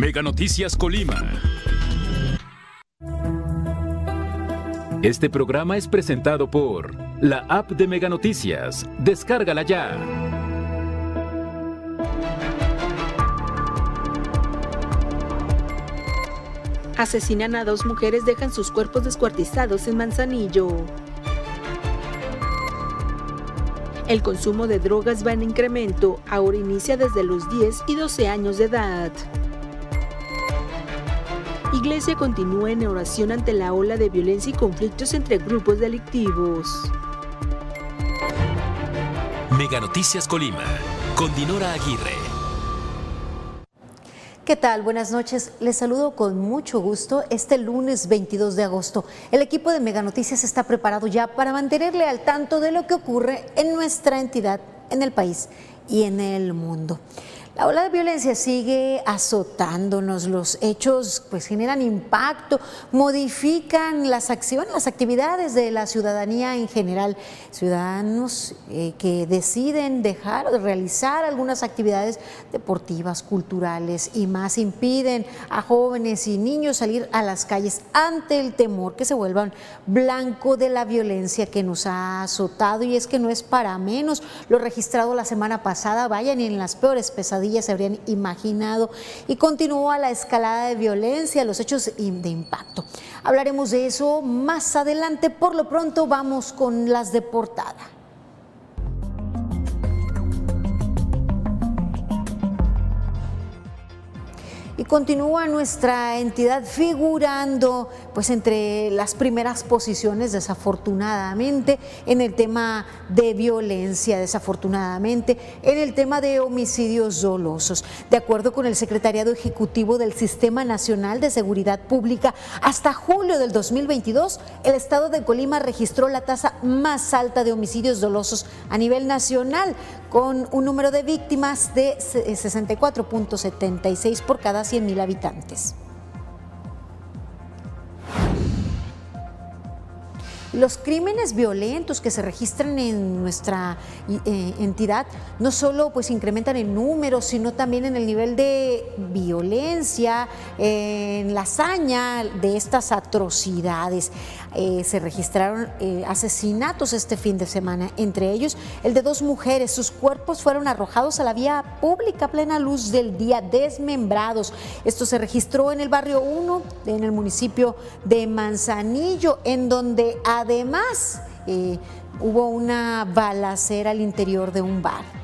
Mega Noticias Colima. Este programa es presentado por la app de Mega Noticias. Descárgala ya. Asesinan a dos mujeres, dejan sus cuerpos descuartizados en Manzanillo. El consumo de drogas va en incremento, ahora inicia desde los 10 y 12 años de edad. Iglesia continúa en oración ante la ola de violencia y conflictos entre grupos delictivos. Mega Noticias Colima, con Dinora Aguirre. ¿Qué tal? Buenas noches. Les saludo con mucho gusto este lunes 22 de agosto. El equipo de Mega Noticias está preparado ya para mantenerle al tanto de lo que ocurre en nuestra entidad, en el país y en el mundo. La ola de violencia sigue azotándonos, los hechos pues generan impacto, modifican las acciones, las actividades de la ciudadanía en general, ciudadanos eh, que deciden dejar de realizar algunas actividades deportivas, culturales y más impiden a jóvenes y niños salir a las calles ante el temor que se vuelvan blanco de la violencia que nos ha azotado. Y es que no es para menos. Lo registrado la semana pasada, vayan en las peores pesadillas se habrían imaginado y continúa la escalada de violencia, los hechos de impacto. Hablaremos de eso más adelante, por lo pronto vamos con las de portada. Y continúa nuestra entidad figurando pues entre las primeras posiciones desafortunadamente en el tema de violencia, desafortunadamente en el tema de homicidios dolosos. De acuerdo con el Secretariado Ejecutivo del Sistema Nacional de Seguridad Pública, hasta julio del 2022 el estado de Colima registró la tasa más alta de homicidios dolosos a nivel nacional con un número de víctimas de 64.76 por cada 100.000 habitantes. Los crímenes violentos que se registran en nuestra eh, entidad no solo pues incrementan en números, sino también en el nivel de violencia, en la hazaña de estas atrocidades. Eh, se registraron eh, asesinatos este fin de semana, entre ellos el de dos mujeres. Sus cuerpos fueron arrojados a la vía pública a plena luz del día, desmembrados. Esto se registró en el barrio 1, en el municipio de Manzanillo, en donde además eh, hubo una balacera al interior de un bar.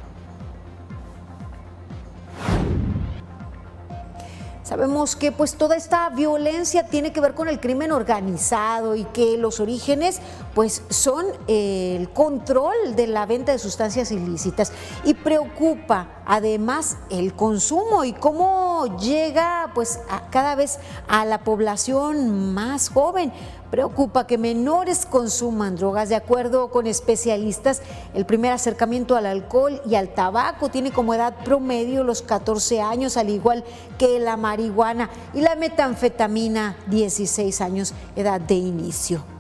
Sabemos que pues toda esta violencia tiene que ver con el crimen organizado y que los orígenes pues son el control de la venta de sustancias ilícitas y preocupa además el consumo y cómo llega pues cada vez a la población más joven. Preocupa que menores consuman drogas. De acuerdo con especialistas, el primer acercamiento al alcohol y al tabaco tiene como edad promedio los 14 años, al igual que la marihuana y la metanfetamina, 16 años, edad de inicio.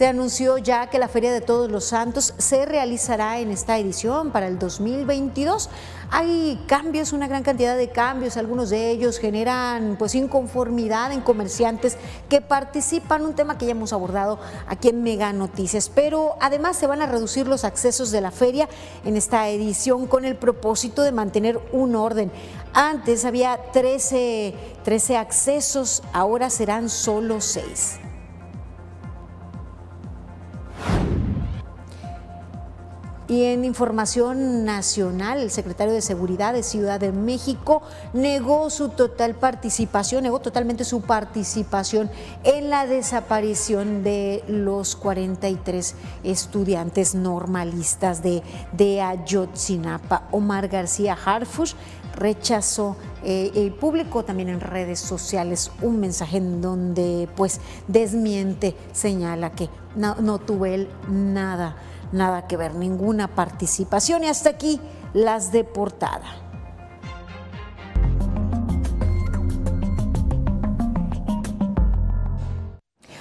Se anunció ya que la Feria de Todos los Santos se realizará en esta edición para el 2022. Hay cambios, una gran cantidad de cambios, algunos de ellos generan pues inconformidad en comerciantes que participan, un tema que ya hemos abordado aquí en Mega Noticias, pero además se van a reducir los accesos de la feria en esta edición con el propósito de mantener un orden. Antes había 13, 13 accesos, ahora serán solo 6. Y en información nacional, el secretario de Seguridad de Ciudad de México negó su total participación, negó totalmente su participación en la desaparición de los 43 estudiantes normalistas de, de Ayotzinapa. Omar García Harfush rechazó eh, y publicó también en redes sociales un mensaje en donde pues desmiente, señala que no, no tuvo él nada nada que ver, ninguna participación. Y hasta aquí las de portada.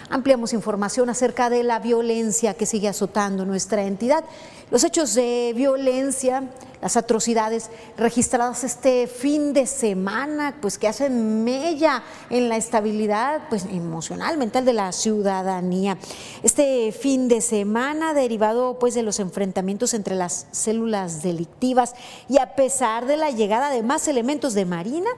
Ampliamos información acerca de la violencia que sigue azotando nuestra entidad. Los hechos de violencia, las atrocidades registradas este fin de semana, pues que hacen mella en la estabilidad pues, emocional, mental de la ciudadanía. Este fin de semana derivado pues de los enfrentamientos entre las células delictivas y a pesar de la llegada de más elementos de Marina,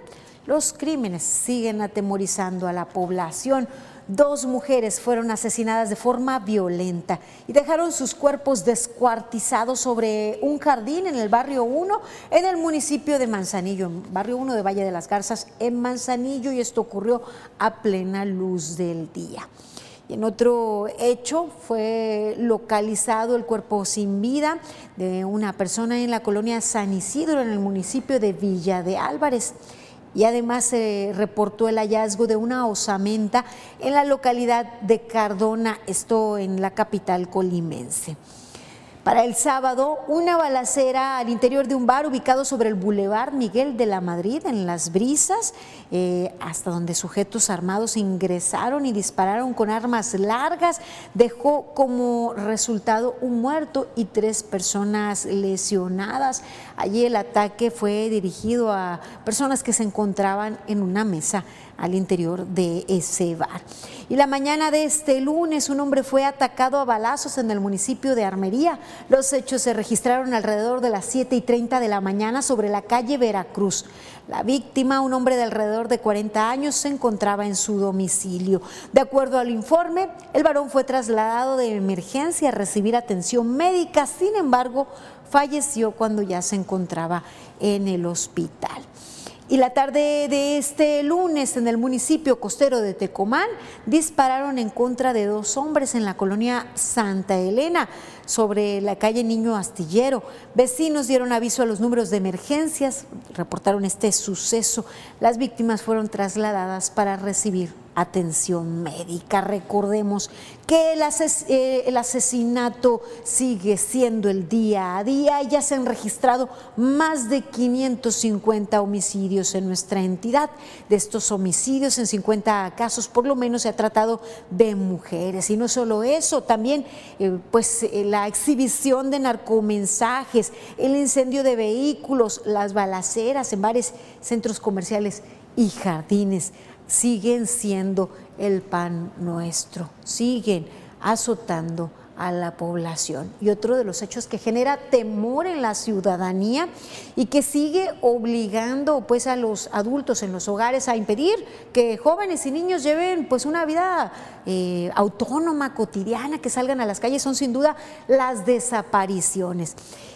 los crímenes siguen atemorizando a la población dos mujeres fueron asesinadas de forma violenta y dejaron sus cuerpos descuartizados sobre un jardín en el barrio 1 en el municipio de Manzanillo, barrio 1 de Valle de las Garzas en Manzanillo y esto ocurrió a plena luz del día. Y en otro hecho fue localizado el cuerpo sin vida de una persona en la colonia San Isidro en el municipio de Villa de Álvarez y además se reportó el hallazgo de una osamenta en la localidad de Cardona, esto en la capital colimense. Para el sábado, una balacera al interior de un bar ubicado sobre el Boulevard Miguel de la Madrid, en Las Brisas, eh, hasta donde sujetos armados ingresaron y dispararon con armas largas, dejó como resultado un muerto y tres personas lesionadas. Allí el ataque fue dirigido a personas que se encontraban en una mesa al interior de ese bar. Y la mañana de este lunes un hombre fue atacado a balazos en el municipio de Armería. Los hechos se registraron alrededor de las 7 y 30 de la mañana sobre la calle Veracruz. La víctima, un hombre de alrededor de 40 años, se encontraba en su domicilio. De acuerdo al informe, el varón fue trasladado de emergencia a recibir atención médica, sin embargo, falleció cuando ya se encontraba en el hospital. Y la tarde de este lunes en el municipio costero de Tecomán dispararon en contra de dos hombres en la colonia Santa Elena sobre la calle Niño Astillero. Vecinos dieron aviso a los números de emergencias, reportaron este suceso. Las víctimas fueron trasladadas para recibir atención médica. Recordemos que eh, el, asesinato sigue siendo el día a día ya se han registrado más de 550 homicidios en nuestra entidad. De estos homicidios, en 50 casos por lo menos se ha tratado de mujeres. Y no solo eso, también eh, pues eh, la exhibición de narcomensajes, el incendio de vehículos, las balaceras en varios centros comerciales y jardines siguen siendo el pan nuestro, siguen azotando a la población. Y otro de los hechos que genera temor en la ciudadanía y que sigue obligando pues a los adultos en los hogares a impedir que jóvenes y niños lleven pues una vida eh, autónoma, cotidiana, que salgan a las calles, son sin duda las desapariciones.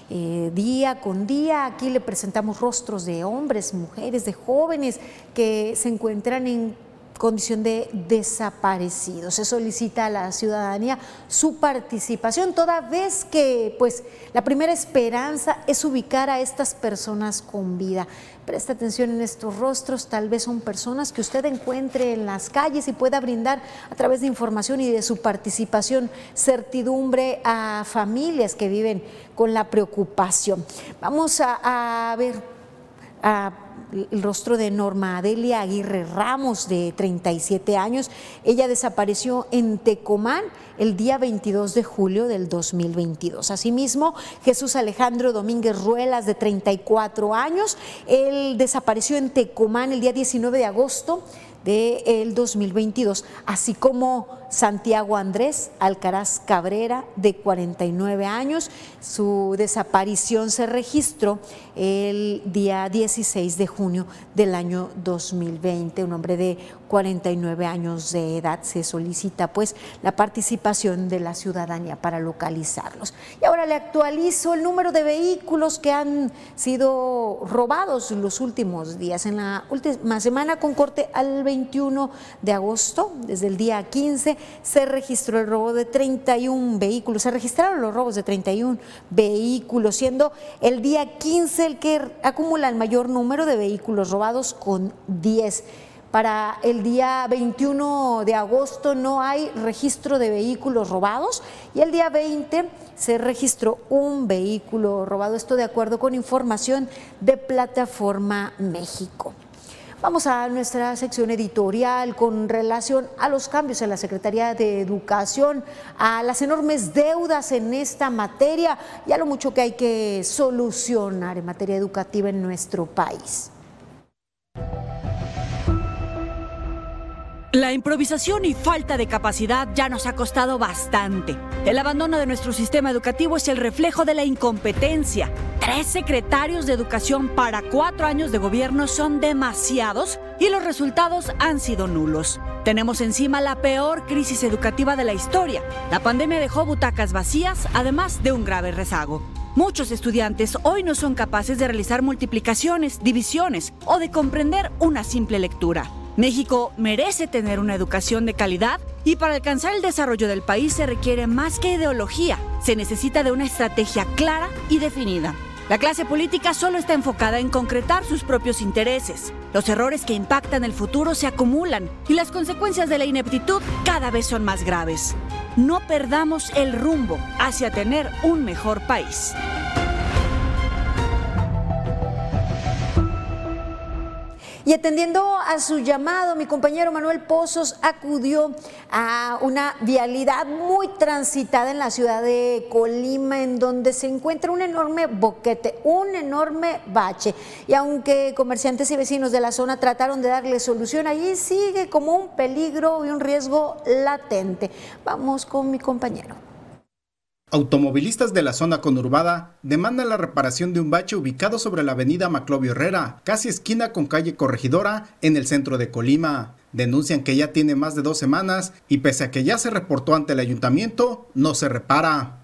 Eh, día con día. Aquí le presentamos rostros de hombres, mujeres, de jóvenes que se encuentran en condición de desaparecidos. Se solicita a la ciudadanía su participación, toda vez que pues, la primera esperanza es ubicar a estas personas con vida. Presta atención en estos rostros, tal vez son personas que usted encuentre en las calles y pueda brindar a través de información y de su participación certidumbre a familias que viven con la preocupación. Vamos a, a ver a el rostro de Norma Adelia Aguirre Ramos, de 37 años. Ella desapareció en Tecomán el día 22 de julio del 2022. Asimismo, Jesús Alejandro Domínguez Ruelas, de 34 años, él desapareció en Tecomán el día 19 de agosto del 2022, así como Santiago Andrés Alcaraz Cabrera, de 49 años. Su desaparición se registró el día 16 de junio del año 2020. Un hombre de 49 años de edad se solicita pues la participación de la ciudadanía para localizarlos. Y ahora le actualizo el número de vehículos que han sido robados en los últimos días. En la última semana con corte al 20 21 de agosto, desde el día 15, se registró el robo de 31 vehículos, se registraron los robos de 31 vehículos, siendo el día 15 el que acumula el mayor número de vehículos robados con 10. Para el día 21 de agosto no hay registro de vehículos robados y el día 20 se registró un vehículo robado, esto de acuerdo con información de Plataforma México. Vamos a nuestra sección editorial con relación a los cambios en la Secretaría de Educación, a las enormes deudas en esta materia y a lo mucho que hay que solucionar en materia educativa en nuestro país. La improvisación y falta de capacidad ya nos ha costado bastante. El abandono de nuestro sistema educativo es el reflejo de la incompetencia. Tres secretarios de educación para cuatro años de gobierno son demasiados y los resultados han sido nulos. Tenemos encima la peor crisis educativa de la historia. La pandemia dejó butacas vacías, además de un grave rezago. Muchos estudiantes hoy no son capaces de realizar multiplicaciones, divisiones o de comprender una simple lectura. México merece tener una educación de calidad y para alcanzar el desarrollo del país se requiere más que ideología, se necesita de una estrategia clara y definida. La clase política solo está enfocada en concretar sus propios intereses. Los errores que impactan el futuro se acumulan y las consecuencias de la ineptitud cada vez son más graves. No perdamos el rumbo hacia tener un mejor país. Y atendiendo a su llamado, mi compañero Manuel Pozos acudió a una vialidad muy transitada en la ciudad de Colima, en donde se encuentra un enorme boquete, un enorme bache. Y aunque comerciantes y vecinos de la zona trataron de darle solución, allí sigue como un peligro y un riesgo latente. Vamos con mi compañero. Automovilistas de la zona conurbada demandan la reparación de un bache ubicado sobre la avenida Maclovio Herrera, casi esquina con calle Corregidora, en el centro de Colima. Denuncian que ya tiene más de dos semanas y pese a que ya se reportó ante el ayuntamiento, no se repara.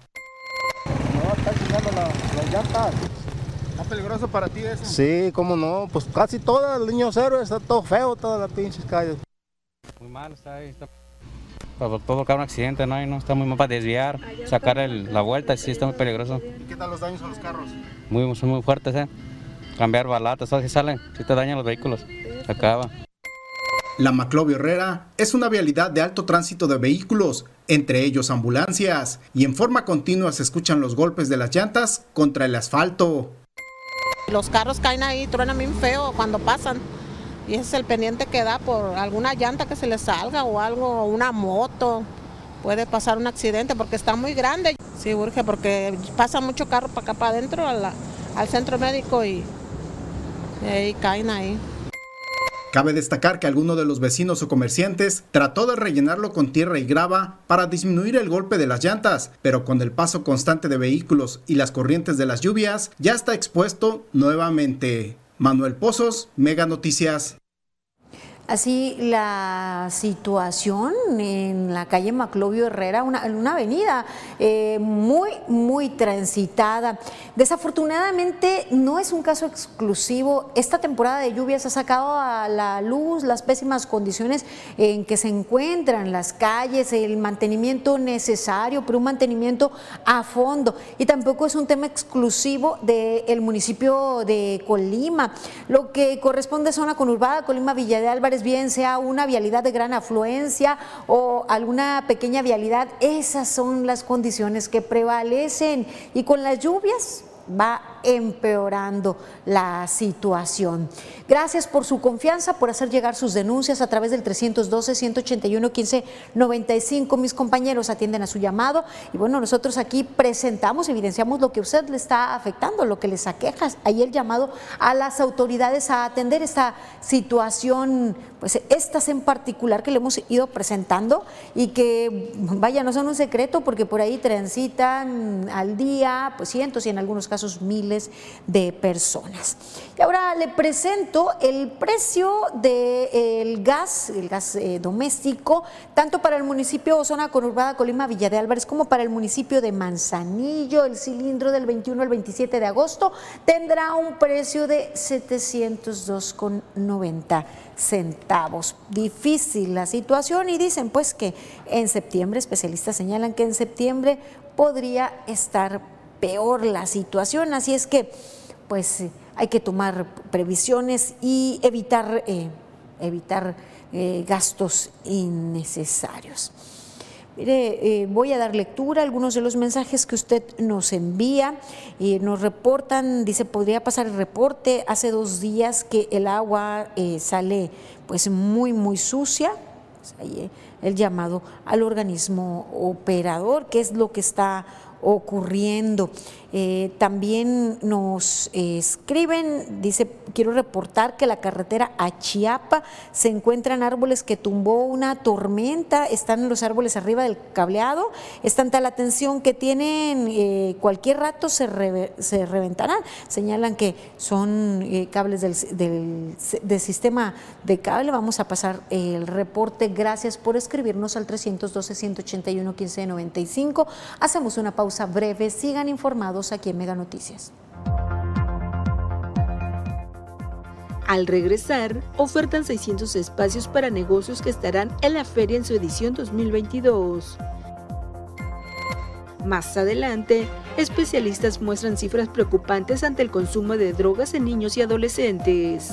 No, está la, ¿Está peligroso para ti eso? Sí, cómo no, pues casi toda el niño cero está todo feo, todas las pinches calles. Muy mal está ahí, está para provocar un accidente, ¿no? Y no está muy mal para desviar, sacar la vuelta, sí está muy peligroso. ¿Y qué tal los daños a los carros? Muy, son muy fuertes, ¿eh? Cambiar balatas, ¿sabes? Si salen, si te dañan los vehículos, se acaba. La Maclovio Herrera es una vialidad de alto tránsito de vehículos, entre ellos ambulancias, y en forma continua se escuchan los golpes de las llantas contra el asfalto. Los carros caen ahí, truenan bien feo cuando pasan y ese es el pendiente que da por alguna llanta que se le salga o algo, una moto. Puede pasar un accidente porque está muy grande. Sí, urge porque pasa mucho carro para acá para adentro al centro médico y, y ahí caen ahí. Cabe destacar que alguno de los vecinos o comerciantes trató de rellenarlo con tierra y grava para disminuir el golpe de las llantas, pero con el paso constante de vehículos y las corrientes de las lluvias ya está expuesto nuevamente. Manuel Pozos, Mega Noticias. Así la situación en la calle Maclovio Herrera, una, una avenida eh, muy, muy transitada. Desafortunadamente no es un caso exclusivo. Esta temporada de lluvias ha sacado a la luz las pésimas condiciones en que se encuentran las calles, el mantenimiento necesario, pero un mantenimiento a fondo. Y tampoco es un tema exclusivo del municipio de Colima. Lo que corresponde a zona conurbada, Colima Villa de Álvarez bien sea una vialidad de gran afluencia o alguna pequeña vialidad, esas son las condiciones que prevalecen. Y con las lluvias va empeorando la situación. Gracias por su confianza, por hacer llegar sus denuncias a través del 312-181-1595. Mis compañeros atienden a su llamado y bueno, nosotros aquí presentamos, evidenciamos lo que a usted le está afectando, lo que les aqueja. Ahí el llamado a las autoridades a atender esta situación, pues estas en particular que le hemos ido presentando y que, vaya, no son un secreto porque por ahí transitan al día, pues cientos y en algunos casos miles de personas. Y ahora le presento el precio del gas, el gas eh, doméstico, tanto para el municipio o zona conurbada Colima Villa de Álvarez como para el municipio de Manzanillo. El cilindro del 21 al 27 de agosto tendrá un precio de 702,90 centavos. Difícil la situación y dicen pues que en septiembre, especialistas señalan que en septiembre podría estar peor la situación. Así es que, pues, hay que tomar previsiones y evitar, eh, evitar eh, gastos innecesarios. Mire, eh, voy a dar lectura a algunos de los mensajes que usted nos envía. y nos reportan, dice, podría pasar el reporte. Hace dos días que el agua eh, sale pues muy, muy sucia. Pues, el llamado al organismo operador, qué es lo que está ocurriendo. Eh, también nos escriben, dice, quiero reportar que la carretera a Chiapa se encuentran árboles que tumbó una tormenta, están los árboles arriba del cableado, es tanta la tensión que tienen, eh, cualquier rato se, se, reventarán. Señalan que son eh, cables del, del, sistema de cable. Vamos a pasar el reporte. Gracias por escribirnos al 312-181-1595. Hacemos una pausa breve. Sigan informados aquí en Mega Noticias. Al regresar, ofertan 600 espacios para negocios que estarán en la feria en su edición 2022. Más adelante, especialistas muestran cifras preocupantes ante el consumo de drogas en niños y adolescentes.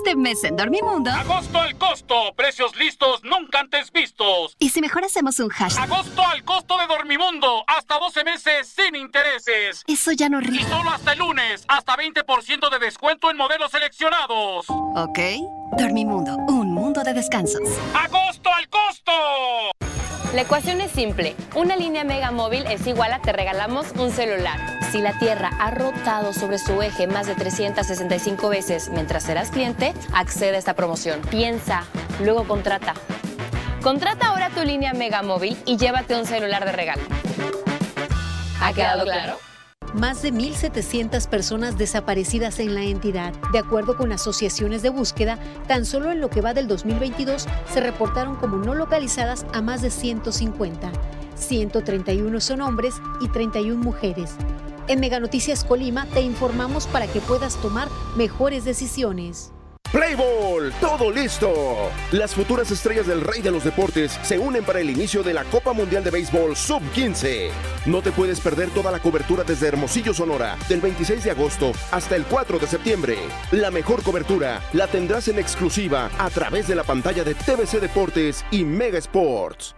Este mes en Dormimundo. Agosto al costo. Precios listos nunca antes vistos. ¿Y si mejor hacemos un hashtag? Agosto al costo de Dormimundo. Hasta 12 meses sin intereses. Eso ya no ríe. Y solo hasta el lunes. Hasta 20% de descuento en modelos seleccionados. Ok. Dormimundo. Un mundo de descansos. ¡Agosto al costo! La ecuación es simple. Una línea Mega Móvil es igual a te regalamos un celular. Si la Tierra ha rotado sobre su eje más de 365 veces mientras serás cliente, accede a esta promoción. Piensa, luego contrata. Contrata ahora tu línea Mega Móvil y llévate un celular de regalo. ¿Ha quedado claro? Más de 1.700 personas desaparecidas en la entidad. De acuerdo con asociaciones de búsqueda, tan solo en lo que va del 2022 se reportaron como no localizadas a más de 150. 131 son hombres y 31 mujeres. En Mega Noticias Colima te informamos para que puedas tomar mejores decisiones. Playball, todo listo. Las futuras estrellas del rey de los deportes se unen para el inicio de la Copa Mundial de Béisbol Sub-15. No te puedes perder toda la cobertura desde Hermosillo, Sonora, del 26 de agosto hasta el 4 de septiembre. La mejor cobertura la tendrás en exclusiva a través de la pantalla de TVC Deportes y Mega Sports.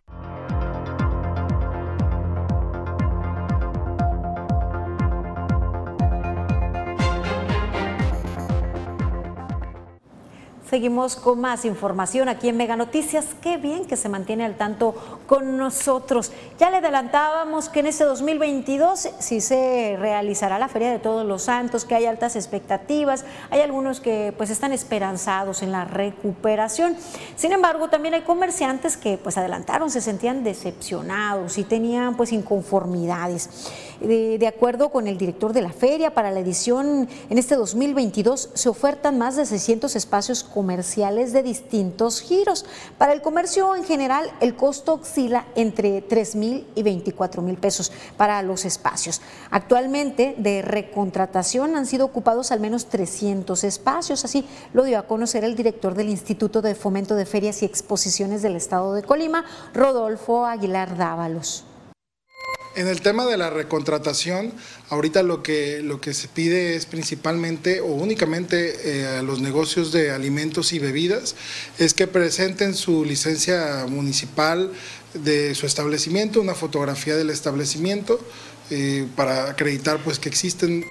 Seguimos con más información aquí en Mega Noticias. Qué bien que se mantiene al tanto con nosotros. Ya le adelantábamos que en este 2022 sí se realizará la Feria de Todos los Santos, que hay altas expectativas. Hay algunos que pues están esperanzados en la recuperación. Sin embargo, también hay comerciantes que pues adelantaron, se sentían decepcionados y tenían pues inconformidades. De, acuerdo con el director de la feria, para la edición en este 2022 se ofertan más de 600 espacios comerciales de distintos giros. Para el comercio en general, el costo oscila entre 3 mil y 24 mil pesos para los espacios. Actualmente, de recontratación han sido ocupados al menos 300 espacios. Así lo dio a conocer el director del Instituto de Fomento de Ferias y Exposiciones del Estado de Colima, Rodolfo Aguilar Dávalos. En el tema de la recontratación, ahorita lo que, lo que se pide es principalmente o únicamente eh, a los negocios de alimentos y bebidas, es que presenten su licencia municipal de su establecimiento, una fotografía del establecimiento, eh, para acreditar pues que existen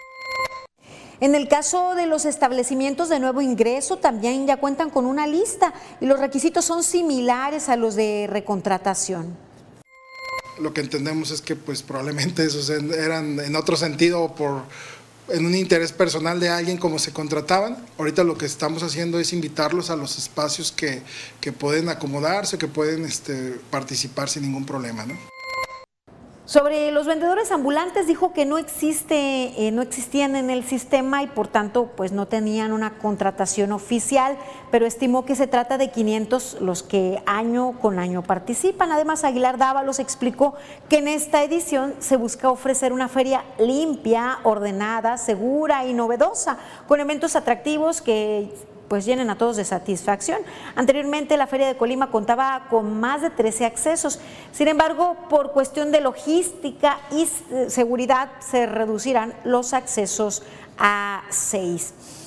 En el caso de los establecimientos de nuevo ingreso, también ya cuentan con una lista y los requisitos son similares a los de recontratación. Lo que entendemos es que pues probablemente esos eran en otro sentido por en un interés personal de alguien como se contrataban. Ahorita lo que estamos haciendo es invitarlos a los espacios que, que pueden acomodarse, que pueden este, participar sin ningún problema. ¿no? Sobre los vendedores ambulantes dijo que no existe, eh, no existían en el sistema y por tanto pues no tenían una contratación oficial, pero estimó que se trata de 500 los que año con año participan. Además Aguilar Dávalos explicó que en esta edición se busca ofrecer una feria limpia, ordenada, segura y novedosa, con eventos atractivos que pues llenen a todos de satisfacción. Anteriormente la Feria de Colima contaba con más de 13 accesos, sin embargo, por cuestión de logística y seguridad se reducirán los accesos a 6.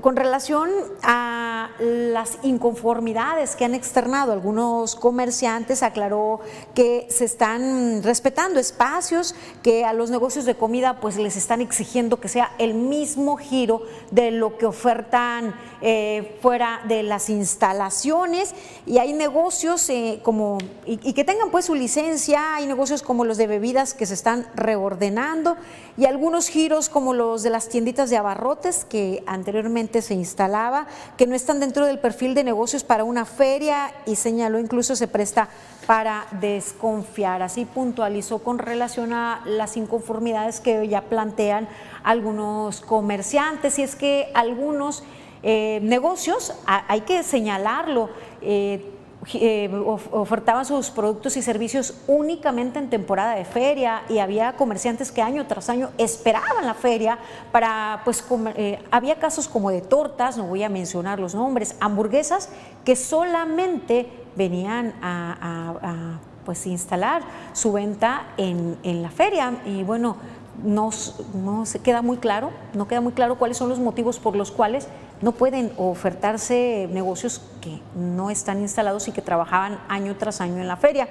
Con relación a las inconformidades que han externado algunos comerciantes, aclaró que se están respetando espacios, que a los negocios de comida pues les están exigiendo que sea el mismo giro de lo que ofertan eh, fuera de las instalaciones. Y hay negocios eh, como y, y que tengan pues su licencia, hay negocios como los de bebidas que se están reordenando y algunos giros como los de las tienditas de abarrotes que anteriormente se instalaba, que no están dentro del perfil de negocios para una feria y señaló incluso se presta para desconfiar. Así puntualizó con relación a las inconformidades que ya plantean algunos comerciantes y es que algunos eh, negocios, hay que señalarlo, eh, eh, ofertaban sus productos y servicios únicamente en temporada de feria y había comerciantes que año tras año esperaban la feria para, pues, eh, había casos como de tortas, no voy a mencionar los nombres, hamburguesas que solamente venían a, pues, instalar su venta en, en la feria. Y bueno, no, no se queda muy claro, no queda muy claro cuáles son los motivos por los cuales no pueden ofertarse negocios que no están instalados y que trabajaban año tras año en la feria.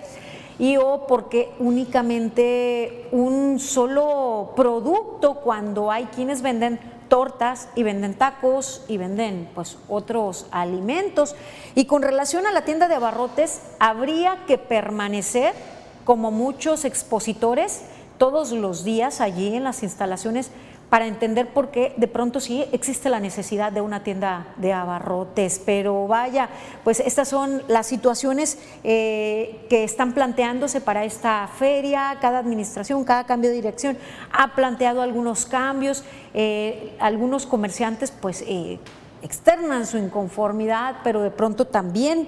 Y o porque únicamente un solo producto cuando hay quienes venden tortas y venden tacos y venden pues otros alimentos. Y con relación a la tienda de abarrotes, habría que permanecer como muchos expositores todos los días allí en las instalaciones para entender por qué de pronto sí existe la necesidad de una tienda de abarrotes. Pero vaya, pues estas son las situaciones eh, que están planteándose para esta feria. Cada administración, cada cambio de dirección ha planteado algunos cambios. Eh, algunos comerciantes pues eh, externan su inconformidad, pero de pronto también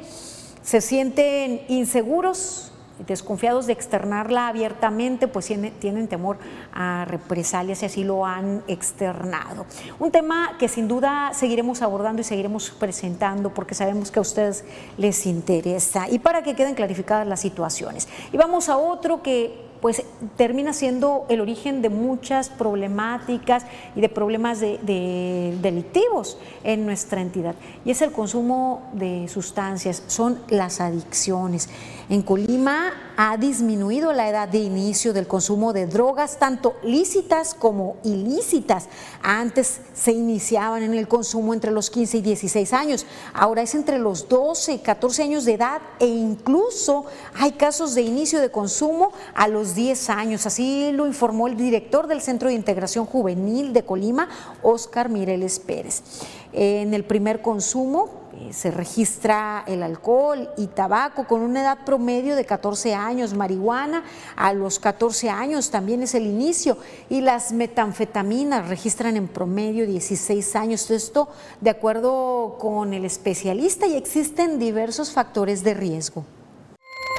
se sienten inseguros desconfiados de externarla abiertamente, pues tienen, temor a represalias y así lo han externado. Un tema que sin duda seguiremos abordando y seguiremos presentando porque sabemos que a ustedes les interesa y para que queden clarificadas las situaciones. Y vamos a otro que pues termina siendo el origen de muchas problemáticas y de problemas de, delictivos en nuestra entidad. Y es el consumo de sustancias, son las adicciones. En Colima ha disminuido la edad de inicio del consumo de drogas, tanto lícitas como ilícitas. Antes se iniciaban en el consumo entre los 15 y 16 años, ahora es entre los 12 y 14 años de edad e incluso hay casos de inicio de consumo a los 10 años. Así lo informó el director del Centro de Integración Juvenil de Colima, Oscar Mireles Pérez. En el primer consumo, eh, se registra el alcohol y tabaco con una edad promedio de 14 años, marihuana a los 14 años también es el inicio y las metanfetaminas registran en promedio 16 años. Esto de acuerdo con el especialista y existen diversos factores de riesgo.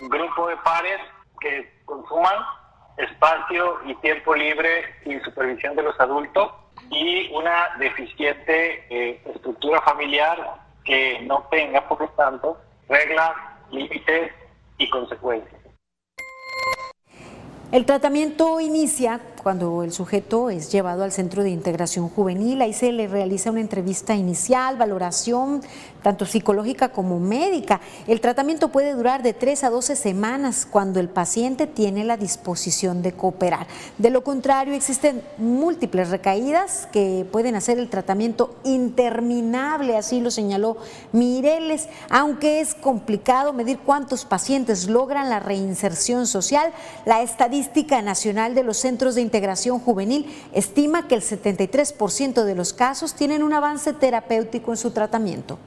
Un grupo de pares que consuman espacio y tiempo libre sin supervisión de los adultos y una deficiente eh, estructura familiar que no tenga, por lo tanto, reglas, límites y consecuencias. El tratamiento inicia cuando el sujeto es llevado al centro de integración juvenil. Ahí se le realiza una entrevista inicial, valoración tanto psicológica como médica. El tratamiento puede durar de 3 a 12 semanas cuando el paciente tiene la disposición de cooperar. De lo contrario, existen múltiples recaídas que pueden hacer el tratamiento interminable, así lo señaló Mireles, aunque es complicado medir cuántos pacientes logran la reinserción social, la estadística nacional de los centros de integración juvenil estima que el 73% de los casos tienen un avance terapéutico en su tratamiento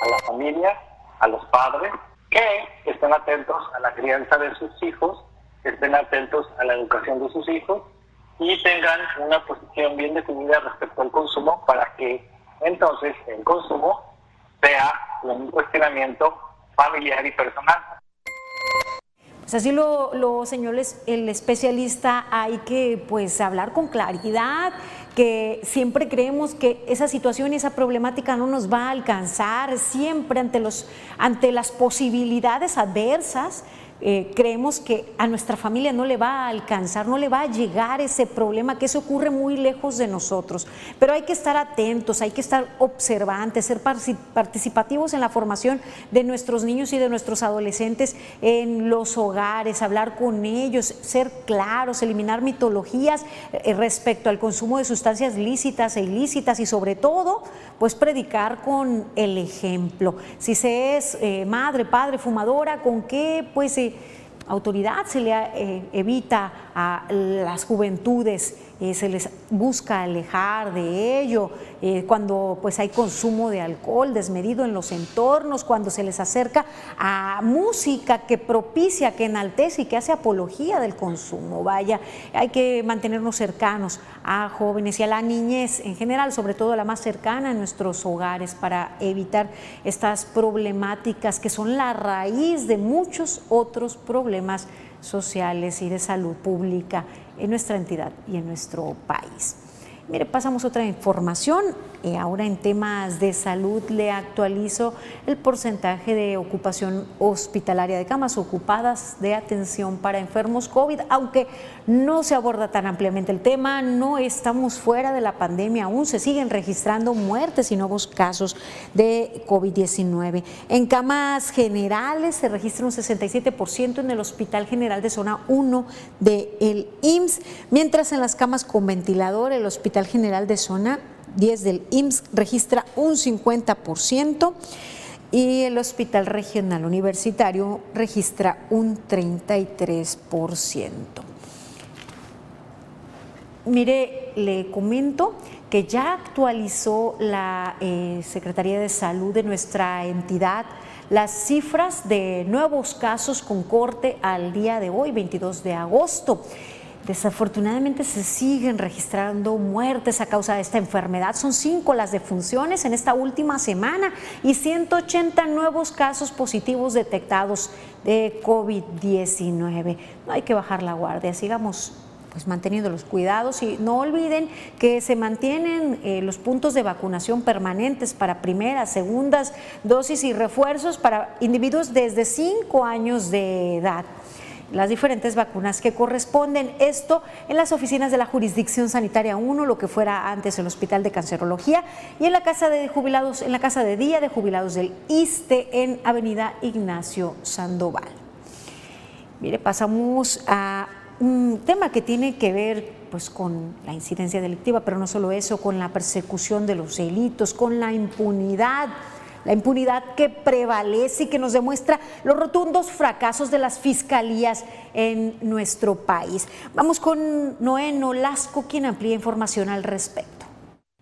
a la familia, a los padres, que estén atentos a la crianza de sus hijos, estén atentos a la educación de sus hijos y tengan una posición bien definida respecto al consumo para que entonces el consumo sea un cuestionamiento familiar y personal. Así lo, lo el especialista, hay que pues hablar con claridad, que siempre creemos que esa situación y esa problemática no nos va a alcanzar, siempre ante, los, ante las posibilidades adversas eh, creemos que a nuestra familia no le va a alcanzar, no le va a llegar ese problema, que eso ocurre muy lejos de nosotros. Pero hay que estar atentos, hay que estar observantes, ser participativos en la formación de nuestros niños y de nuestros adolescentes en los hogares, hablar con ellos, ser claros, eliminar mitologías eh, respecto al consumo de sustancias lícitas e ilícitas y sobre todo, pues predicar con el ejemplo. Si se es eh, madre, padre, fumadora, ¿con qué? Pues autoridad se le eh, evita a las juventudes eh, se les busca alejar de ello, eh, cuando pues hay consumo de alcohol desmedido en los entornos, cuando se les acerca a música que propicia, que enaltece y que hace apología del consumo. Vaya, hay que mantenernos cercanos a jóvenes y a la niñez en general, sobre todo a la más cercana a nuestros hogares, para evitar estas problemáticas que son la raíz de muchos otros problemas sociales y de salud pública en nuestra entidad y en nuestro país. Mire, pasamos otra información. Eh, ahora en temas de salud le actualizo el porcentaje de ocupación hospitalaria de camas ocupadas de atención para enfermos COVID, aunque no se aborda tan ampliamente el tema, no estamos fuera de la pandemia, aún se siguen registrando muertes y nuevos casos de COVID-19. En camas generales se registra un 67% en el Hospital General de Zona 1 del IMSS, mientras en las camas con ventilador el Hospital General de Zona 10 del IMSS registra un 50% y el Hospital Regional Universitario registra un 33%. Mire, le comento que ya actualizó la eh, Secretaría de Salud de nuestra entidad las cifras de nuevos casos con corte al día de hoy, 22 de agosto. Desafortunadamente se siguen registrando muertes a causa de esta enfermedad. Son cinco las defunciones en esta última semana y 180 nuevos casos positivos detectados de COVID-19. No hay que bajar la guardia, sigamos pues manteniendo los cuidados y no olviden que se mantienen eh, los puntos de vacunación permanentes para primeras, segundas dosis y refuerzos para individuos desde cinco años de edad las diferentes vacunas que corresponden. Esto en las oficinas de la Jurisdicción Sanitaria 1, lo que fuera antes el Hospital de Cancerología, y en la Casa de Jubilados, en la Casa de Día de Jubilados del ISTE en Avenida Ignacio Sandoval. Mire, pasamos a un tema que tiene que ver pues con la incidencia delictiva, pero no solo eso, con la persecución de los delitos, con la impunidad la impunidad que prevalece y que nos demuestra los rotundos fracasos de las fiscalías en nuestro país. Vamos con Noé Nolasco, quien amplía información al respecto.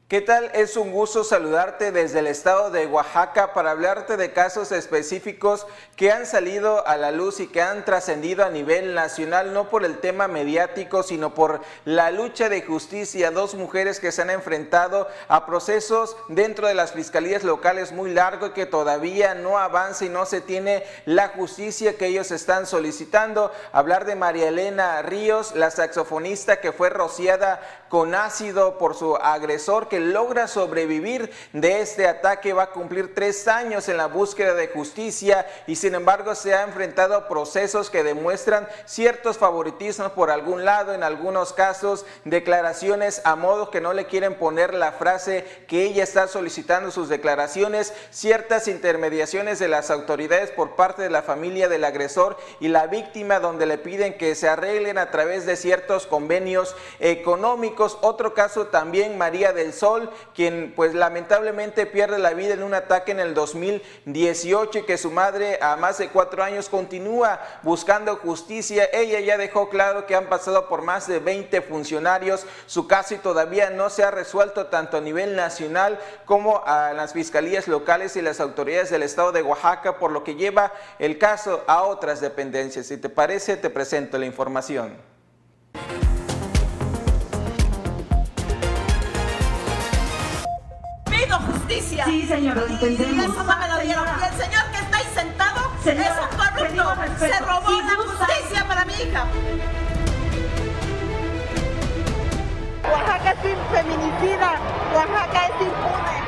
¿Qué tal? Es un gusto saludarte desde el estado de Oaxaca para hablarte de casos específicos que han salido a la luz y que han trascendido a nivel nacional, no por el tema mediático, sino por la lucha de justicia. Dos mujeres que se han enfrentado a procesos dentro de las fiscalías locales muy largos y que todavía no avanza y no se tiene la justicia que ellos están solicitando. Hablar de María Elena Ríos, la saxofonista que fue rociada con ácido por su agresor, que logra sobrevivir de este ataque. Va a cumplir tres años en la búsqueda de justicia y sin embargo se ha enfrentado a procesos que demuestran ciertos favoritismos por algún lado, en algunos casos declaraciones a modo que no le quieren poner la frase que ella está solicitando sus declaraciones, ciertas intermediaciones de las autoridades por parte de la familia del agresor y la víctima donde le piden que se arreglen a través de ciertos convenios económicos. Otro caso también María del Sol, quien pues lamentablemente pierde la vida en un ataque en el 2018 y que su madre a más de cuatro años continúa buscando justicia. Ella ya dejó claro que han pasado por más de 20 funcionarios. Su caso todavía no se ha resuelto tanto a nivel nacional como a las fiscalías locales y las autoridades del estado de Oaxaca, por lo que lleva el caso a otras dependencias. Si te parece, te presento la información. Justicia. Sí, señor, lo entendemos. Y eso no me lo dieron. Y el señor que está ahí sentado es un corrupto. Se robó la justicia para mi hija. Oaxaca es feminicida. Oaxaca es impune.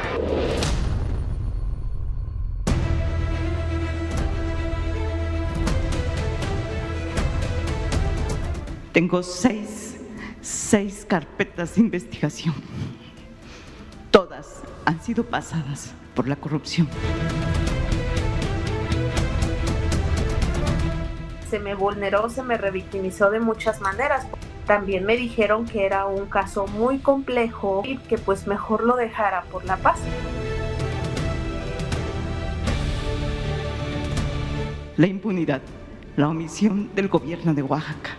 Tengo seis, seis carpetas de investigación. Todas han sido pasadas por la corrupción. Se me vulneró, se me revictimizó de muchas maneras. También me dijeron que era un caso muy complejo y que pues mejor lo dejara por la paz. La impunidad, la omisión del gobierno de Oaxaca,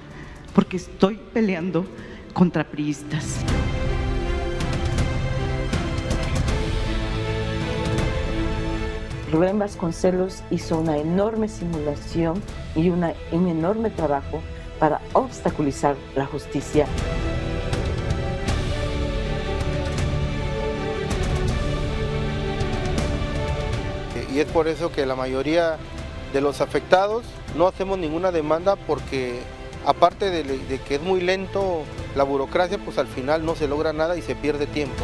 porque estoy peleando contra priistas. Rubén Vasconcelos hizo una enorme simulación y un enorme trabajo para obstaculizar la justicia. Y es por eso que la mayoría de los afectados no hacemos ninguna demanda porque aparte de que es muy lento la burocracia, pues al final no se logra nada y se pierde tiempo.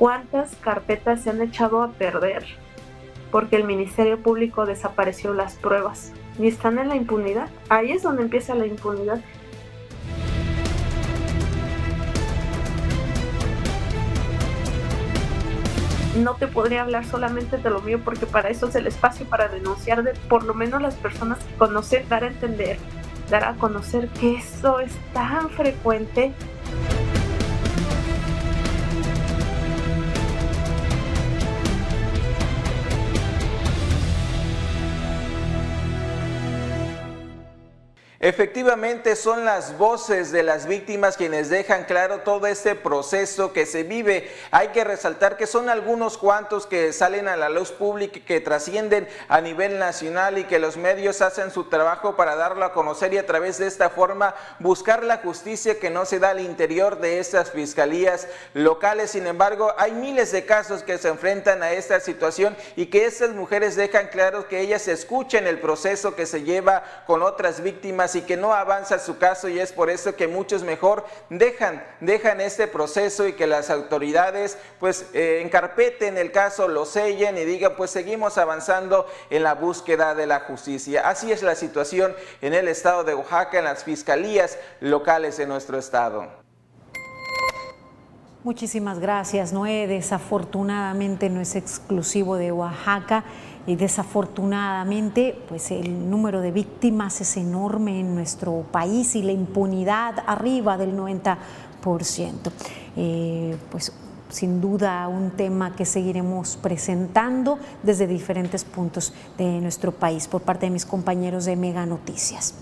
¿Cuántas carpetas se han echado a perder? Porque el Ministerio Público desapareció las pruebas y están en la impunidad. Ahí es donde empieza la impunidad. no te podría hablar solamente de lo mío porque para eso es el espacio para denunciar de por lo menos las personas que conocen, dar a entender, dar a conocer que eso es tan frecuente. Efectivamente son las voces de las víctimas quienes dejan claro todo este proceso que se vive. Hay que resaltar que son algunos cuantos que salen a la luz pública que trascienden a nivel nacional y que los medios hacen su trabajo para darlo a conocer y a través de esta forma buscar la justicia que no se da al interior de estas fiscalías locales. Sin embargo, hay miles de casos que se enfrentan a esta situación y que estas mujeres dejan claro que ellas escuchen el proceso que se lleva con otras víctimas y que no avanza su caso y es por eso que muchos mejor dejan, dejan este proceso y que las autoridades pues eh, encarpeten el caso, lo sellen y digan pues seguimos avanzando en la búsqueda de la justicia. Así es la situación en el estado de Oaxaca, en las fiscalías locales de nuestro estado. Muchísimas gracias, Noé. Desafortunadamente no es exclusivo de Oaxaca y desafortunadamente pues el número de víctimas es enorme en nuestro país y la impunidad arriba del 90%. Eh, pues sin duda un tema que seguiremos presentando desde diferentes puntos de nuestro país por parte de mis compañeros de Mega Noticias.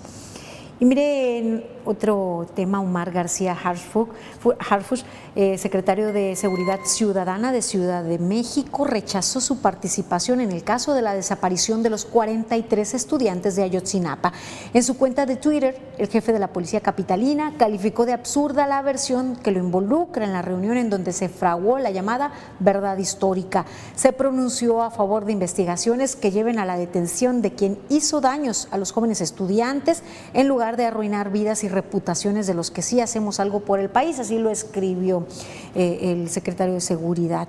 Y miren, otro tema, Omar García Harfush, eh, secretario de Seguridad Ciudadana de Ciudad de México, rechazó su participación en el caso de la desaparición de los 43 estudiantes de Ayotzinapa. En su cuenta de Twitter, el jefe de la Policía Capitalina calificó de absurda la versión que lo involucra en la reunión en donde se fraguó la llamada verdad histórica. Se pronunció a favor de investigaciones que lleven a la detención de quien hizo daños a los jóvenes estudiantes en lugar de arruinar vidas y reputaciones de los que sí hacemos algo por el país, así lo escribió eh, el secretario de Seguridad.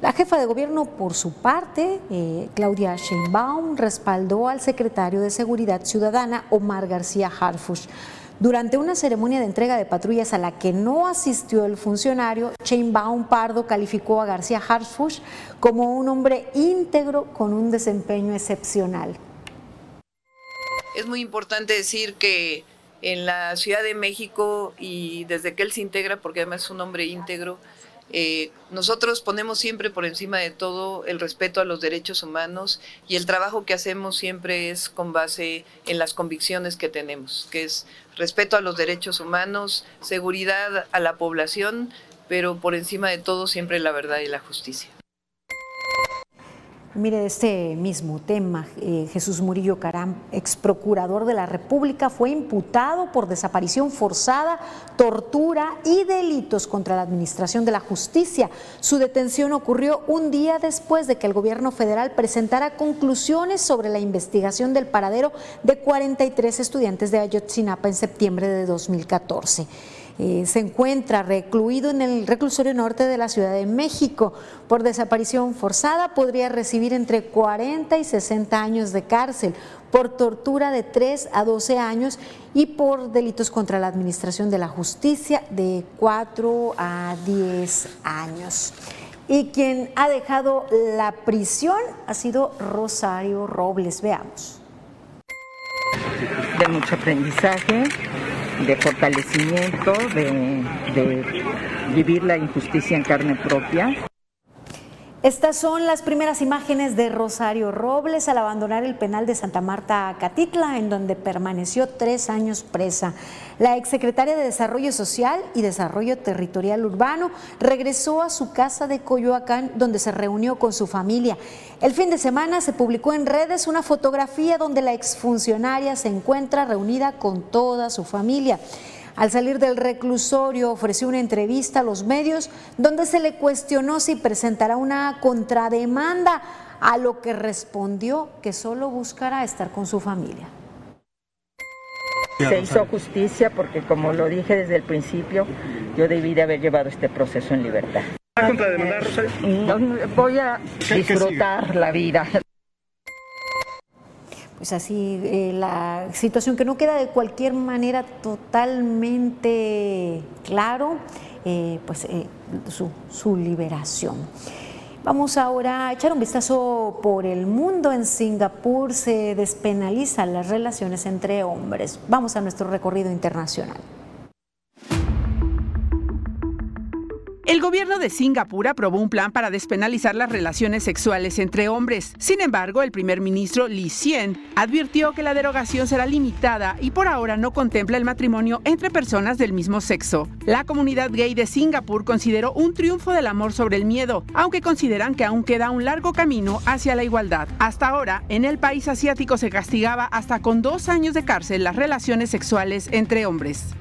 La jefa de gobierno, por su parte, eh, Claudia Sheinbaum, respaldó al secretario de Seguridad Ciudadana, Omar García Harfush. Durante una ceremonia de entrega de patrullas a la que no asistió el funcionario, Sheinbaum Pardo calificó a García Harfush como un hombre íntegro con un desempeño excepcional. Es muy importante decir que en la Ciudad de México y desde que él se integra, porque además es un hombre íntegro, eh, nosotros ponemos siempre por encima de todo el respeto a los derechos humanos y el trabajo que hacemos siempre es con base en las convicciones que tenemos, que es respeto a los derechos humanos, seguridad a la población, pero por encima de todo siempre la verdad y la justicia. Mire, este mismo tema, eh, Jesús Murillo Caram, ex procurador de la República, fue imputado por desaparición forzada, tortura y delitos contra la Administración de la Justicia. Su detención ocurrió un día después de que el gobierno federal presentara conclusiones sobre la investigación del paradero de 43 estudiantes de Ayotzinapa en septiembre de 2014. Eh, se encuentra recluido en el reclusorio norte de la Ciudad de México. Por desaparición forzada podría recibir entre 40 y 60 años de cárcel, por tortura de 3 a 12 años y por delitos contra la administración de la justicia de 4 a 10 años. Y quien ha dejado la prisión ha sido Rosario Robles. Veamos. De mucho aprendizaje, de fortalecimiento, de, vivir la injusticia en carne propia. Estas son las primeras imágenes de Rosario Robles al abandonar el penal de Santa Marta Catitla, en donde permaneció tres años presa. La exsecretaria de Desarrollo Social y Desarrollo Territorial Urbano regresó a su casa de Coyoacán, donde se reunió con su familia. El fin de semana se publicó en redes una fotografía donde la exfuncionaria se encuentra reunida con toda su familia. Al salir del reclusorio ofreció una entrevista a los medios donde se le cuestionó si presentará una contrademanda, a lo que respondió que solo buscará estar con su familia. Se hizo justicia porque, como lo dije desde el principio, yo debí de haber llevado este proceso en libertad. Voy a disfrutar la vida pues así eh, la situación que no queda de cualquier manera totalmente claro, eh, pues eh, su, su, liberación. Vamos ahora a echar un vistazo por el mundo. En Singapur se despenalizan las relaciones entre hombres. Vamos a nuestro recorrido internacional. El gobierno de Singapur aprobó un plan para despenalizar las relaciones sexuales entre hombres. Sin embargo, el primer ministro Lee Hsien advirtió que la derogación será limitada y por ahora no contempla el matrimonio entre personas del mismo sexo. La comunidad gay de Singapur consideró un triunfo del amor sobre el miedo, aunque consideran que aún queda un largo camino hacia la igualdad. Hasta ahora, en el país asiático se castigaba hasta con dos años de cárcel las relaciones sexuales entre hombres.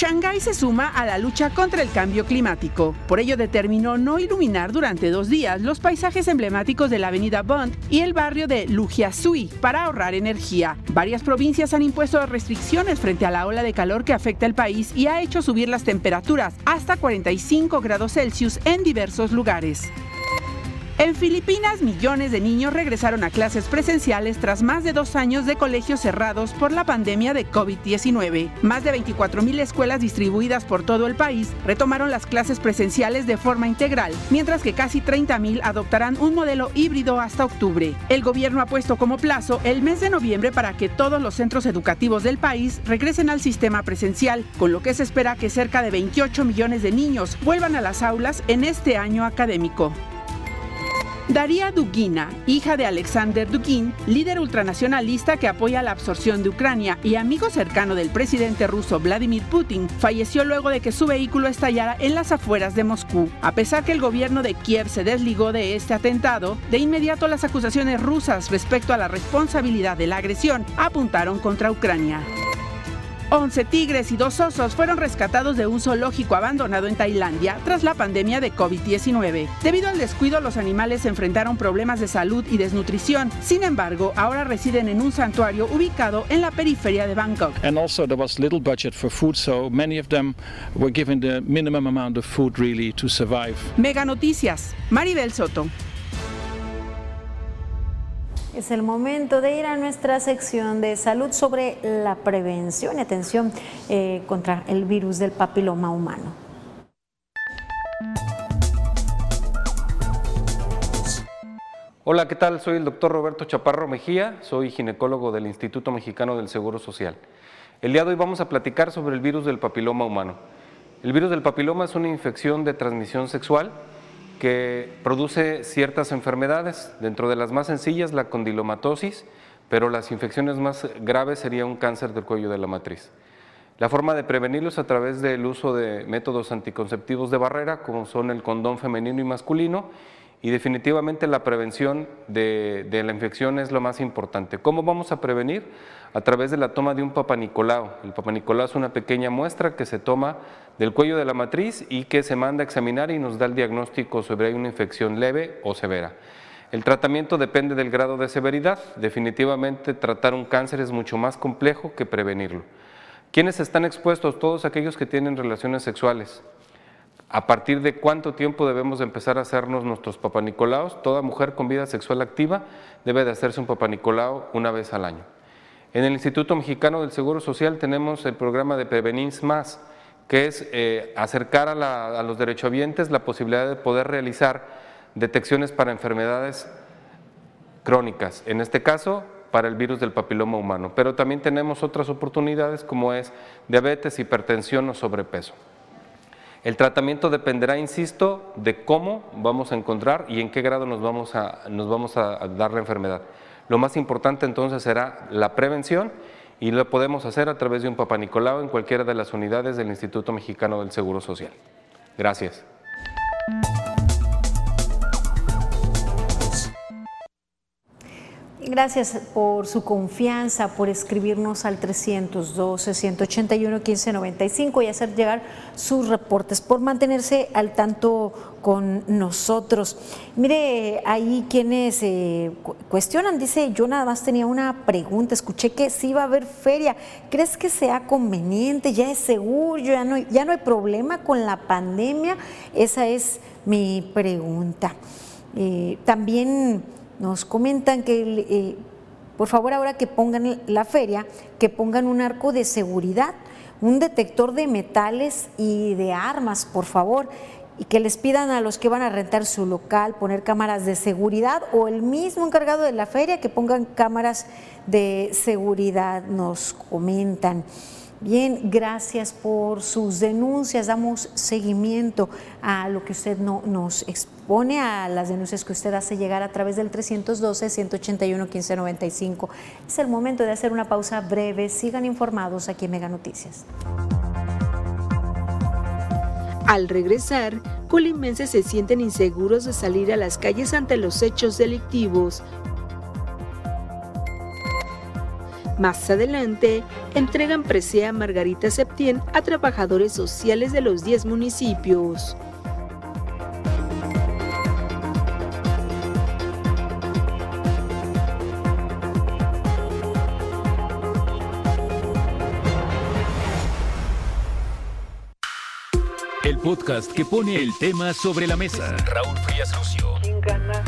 Shanghái se suma a la lucha contra el cambio climático. Por ello determinó no iluminar durante dos días los paisajes emblemáticos de la avenida Bund y el barrio de Lujiazui para ahorrar energía. Varias provincias han impuesto restricciones frente a la ola de calor que afecta el país y ha hecho subir las temperaturas hasta 45 grados Celsius en diversos lugares. En Filipinas, millones de niños regresaron a clases presenciales tras más de dos años de colegios cerrados por la pandemia de COVID-19. Más de 24.000 escuelas distribuidas por todo el país retomaron las clases presenciales de forma integral, mientras que casi 30.000 adoptarán un modelo híbrido hasta octubre. El gobierno ha puesto como plazo el mes de noviembre para que todos los centros educativos del país regresen al sistema presencial, con lo que se espera que cerca de 28 millones de niños vuelvan a las aulas en este año académico. Daria Dugina, hija de Alexander Dugin, líder ultranacionalista que apoya la absorción de Ucrania y amigo cercano del presidente ruso Vladimir Putin, falleció luego de que su vehículo estallara en las afueras de Moscú. A pesar que el gobierno de Kiev se desligó de este atentado, de inmediato las acusaciones rusas respecto a la responsabilidad de la agresión apuntaron contra Ucrania. 11 tigres y dos osos fueron rescatados de un zoológico abandonado en Tailandia tras la pandemia de COVID-19. Debido al descuido, los animales enfrentaron problemas de salud y desnutrición. Sin embargo, ahora residen en un santuario ubicado en la periferia de Bangkok. And also there was little budget for food, so many of them were given the minimum amount of food really to survive. Mega Noticias, Maribel Soto. Es el momento de ir a nuestra sección de salud sobre la prevención y atención eh, contra el virus del papiloma humano. Hola, ¿qué tal? Soy el doctor Roberto Chaparro Mejía, soy ginecólogo del Instituto Mexicano del Seguro Social. El día de hoy vamos a platicar sobre el virus del papiloma humano. El virus del papiloma es una infección de transmisión sexual que produce ciertas enfermedades, dentro de las más sencillas la condilomatosis, pero las infecciones más graves sería un cáncer del cuello de la matriz. La forma de prevenirlo es a través del uso de métodos anticonceptivos de barrera, como son el condón femenino y masculino, y definitivamente la prevención de, de, la infección es lo más importante. ¿Cómo vamos a prevenir? A través de la toma de un papanicolao. El papanicolao es una pequeña muestra que se toma del cuello de la matriz y que se manda a examinar y nos da el diagnóstico sobre una infección leve o severa. El tratamiento depende del grado de severidad. Definitivamente tratar un cáncer es mucho más complejo que prevenirlo. ¿Quiénes están expuestos? Todos aquellos que tienen relaciones sexuales. ¿A partir de cuánto tiempo debemos empezar a hacernos nuestros papanicolaos? Toda mujer con vida sexual activa debe de hacerse un papanicolao una vez al año. En el Instituto Mexicano del Seguro Social tenemos el programa de Prevenins Más, que es eh, acercar a, la, los derechohabientes la posibilidad de poder realizar detecciones para enfermedades crónicas, en este caso para el virus del papiloma humano, pero también tenemos otras oportunidades como es diabetes, hipertensión o sobrepeso. El tratamiento dependerá, insisto, de cómo vamos a encontrar y en qué grado nos vamos a dar la enfermedad. Lo más importante entonces será la prevención y lo podemos hacer a través de un papanicolao en cualquiera de las unidades del Instituto Mexicano del Seguro Social. Gracias. Gracias por su confianza, por escribirnos al 312-181-1595 y hacer llegar sus reportes, por mantenerse al tanto con nosotros. Mire, ahí quienes eh, cuestionan, dice, yo nada más tenía una pregunta, escuché que sí va a haber feria, ¿crees que sea conveniente? ¿Ya es seguro? ¿Ya no, ya no hay problema con la pandemia? Esa es mi pregunta. Eh, también nos comentan que, eh, por favor, ahora que pongan la feria, que pongan un arco de seguridad, un detector de metales y de armas, por favor, y que les pidan a los que van a rentar su local poner cámaras de seguridad o el mismo encargado de la feria que pongan cámaras de seguridad, nos comentan. Bien, gracias por sus denuncias. Damos seguimiento a lo que usted no, nos expone, a las denuncias que usted hace llegar a través del 312-181-1595. Es el momento de hacer una pausa breve. Sigan informados aquí en Mega Noticias. Al regresar, colimenses se sienten inseguros de salir a las calles ante los hechos delictivos. Más adelante, entregan presea Margarita Septién a trabajadores sociales de los 10 municipios. Podcast que pone el tema sobre la mesa. Raúl Frías Lucio. ¿Quién gana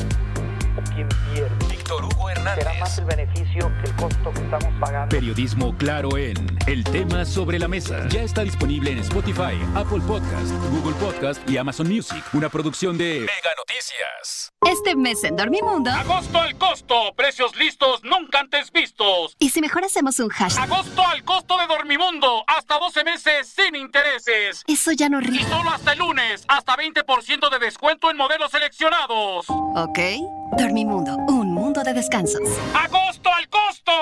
o quién pierde? Víctor Hugo Hernández. Será más el beneficio que el costo que estamos pagando. Periodismo claro en El tema sobre la mesa. Ya está disponible en Spotify, Apple Podcast, Google Podcast y Amazon Music. Una producción de Mega Noticias. Este mes en Dormimundo. Agosto al costo. Precios listos nunca antes vistos. ¿Y si mejor hacemos un hashtag? Agosto al costo de Dormimundo. Hasta 12 meses sin intereses. Eso ya no Y ríe. solo hasta el lunes. Hasta 20% de descuento en modelos seleccionados. Ok. Dormimundo, un mundo de descansos. ¡Agosto al costo!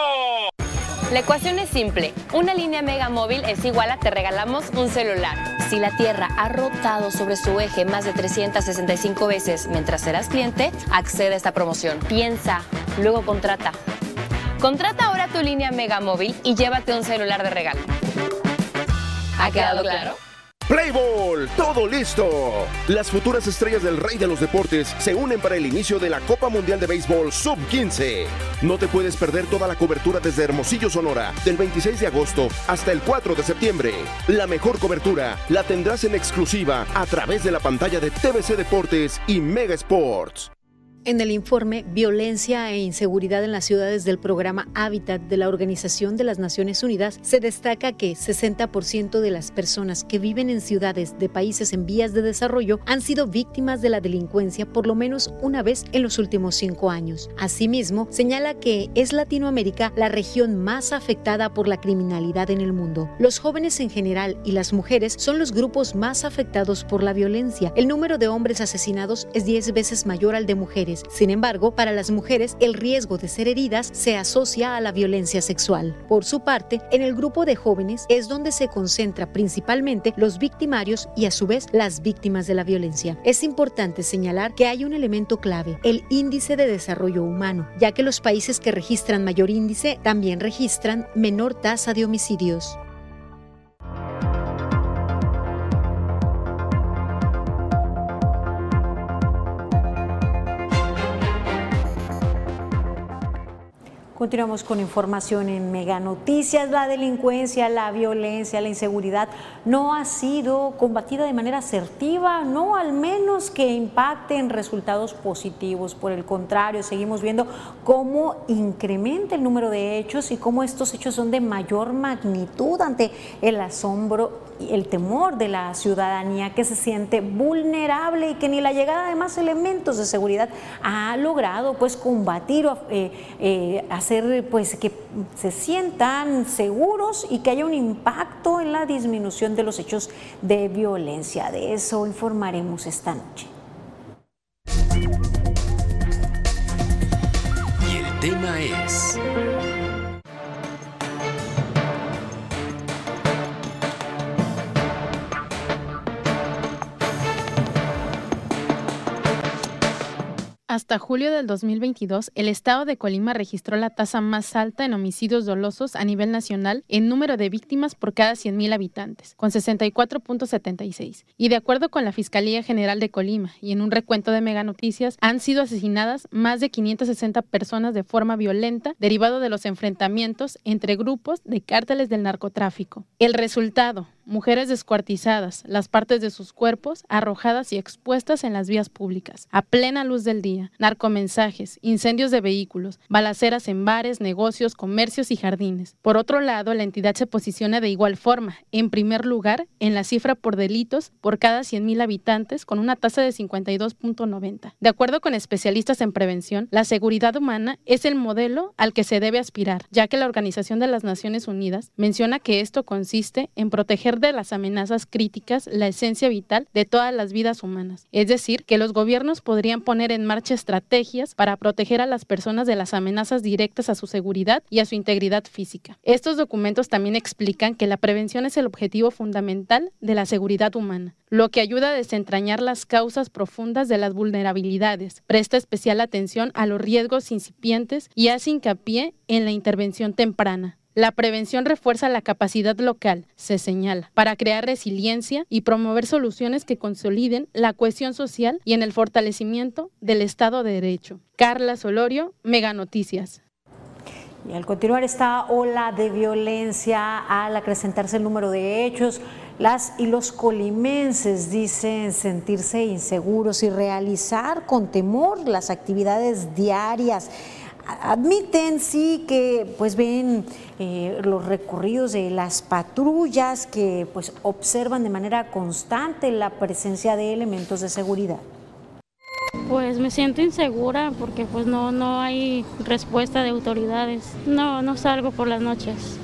La ecuación es simple. Una línea Mega Móvil es igual a te regalamos un celular. Si la Tierra ha rotado sobre su eje más de 365 veces mientras serás cliente, accede a esta promoción. Piensa, luego contrata. Contrata ahora tu línea Mega Móvil y llévate un celular de regalo. ¿Ha quedado claro? Play Ball, todo listo. Las futuras estrellas del rey de los deportes se unen para el inicio de la Copa Mundial de Béisbol Sub-15. No te puedes perder toda la cobertura desde Hermosillo, Sonora, del 26 de agosto hasta el 4 de septiembre. La mejor cobertura la tendrás en exclusiva a través de la pantalla de TVC Deportes y Mega Sports. En el informe Violencia e Inseguridad en las ciudades del programa Hábitat de la Organización de las Naciones Unidas, se destaca que 60% de las personas que viven en ciudades de países en vías de desarrollo han sido víctimas de la delincuencia por lo menos una vez en los últimos cinco años. Asimismo, señala que es Latinoamérica la región más afectada por la criminalidad en el mundo. Los jóvenes en general y las mujeres son los grupos más afectados por la violencia. El número de hombres asesinados es 10 veces mayor al de mujeres. Sin embargo, para las mujeres el riesgo de ser heridas se asocia a la violencia sexual. Por su parte, en el grupo de jóvenes es donde se concentra principalmente los victimarios y a su vez las víctimas de la violencia. Es importante señalar que hay un elemento clave, el índice de desarrollo humano, ya que los países que registran mayor índice también registran menor tasa de homicidios. Continuamos con información en Mega Noticias. La delincuencia, la violencia, la inseguridad no ha sido combatida de manera asertiva, no al menos que impacte en resultados positivos. Por el contrario, seguimos viendo cómo incrementa el número de hechos y cómo estos hechos son de mayor magnitud ante el asombro el temor de la ciudadanía que se siente vulnerable y que ni la llegada de más elementos de seguridad ha logrado pues combatir o eh, eh, hacer pues que se sientan seguros y que haya un impacto en la disminución de los hechos de violencia. De eso informaremos esta noche. Y el tema es... Hasta julio del 2022, el estado de Colima registró la tasa más alta en homicidios dolosos a nivel nacional en número de víctimas por cada 100.000 habitantes, con 64.76. Y de acuerdo con la Fiscalía General de Colima y en un recuento de Mega Noticias, han sido asesinadas más de 560 personas de forma violenta derivado de los enfrentamientos entre grupos de cárteles del narcotráfico. El resultado, mujeres descuartizadas, las partes de sus cuerpos arrojadas y expuestas en las vías públicas, a plena luz del día, narcomensajes, incendios de vehículos, balaceras en bares, negocios, comercios y jardines. Por otro lado, la entidad se posiciona de igual forma, en primer lugar, en la cifra por delitos por cada 100.000 habitantes, con una tasa de 52.90. De acuerdo con especialistas en prevención, la seguridad humana es el modelo al que se debe aspirar, ya que la Organización de las Naciones Unidas menciona que esto consiste en proteger de las amenazas críticas la esencia vital de todas las vidas humanas. Es decir, que los gobiernos podrían poner en marcha estrategias para proteger a las personas de las amenazas directas a su seguridad y a su integridad física. Estos documentos también explican que la prevención es el objetivo fundamental de la seguridad humana, lo que ayuda a desentrañar las causas profundas de las vulnerabilidades, presta especial atención a los riesgos incipientes y hace hincapié en la intervención temprana. La prevención refuerza la capacidad local, se señala, para crear resiliencia y promover soluciones que consoliden la cohesión social y en el fortalecimiento del Estado de Derecho. Carla Solorio, Mega Noticias. Y al continuar esta ola de violencia, al acrecentarse el número de hechos, las y los colimenses dicen sentirse inseguros y realizar con temor las actividades diarias. Admiten sí que pues ven eh, los recorridos de las patrullas que pues observan de manera constante la presencia de elementos de seguridad. Pues me siento insegura porque pues no, no hay respuesta de autoridades. No, no salgo por las noches.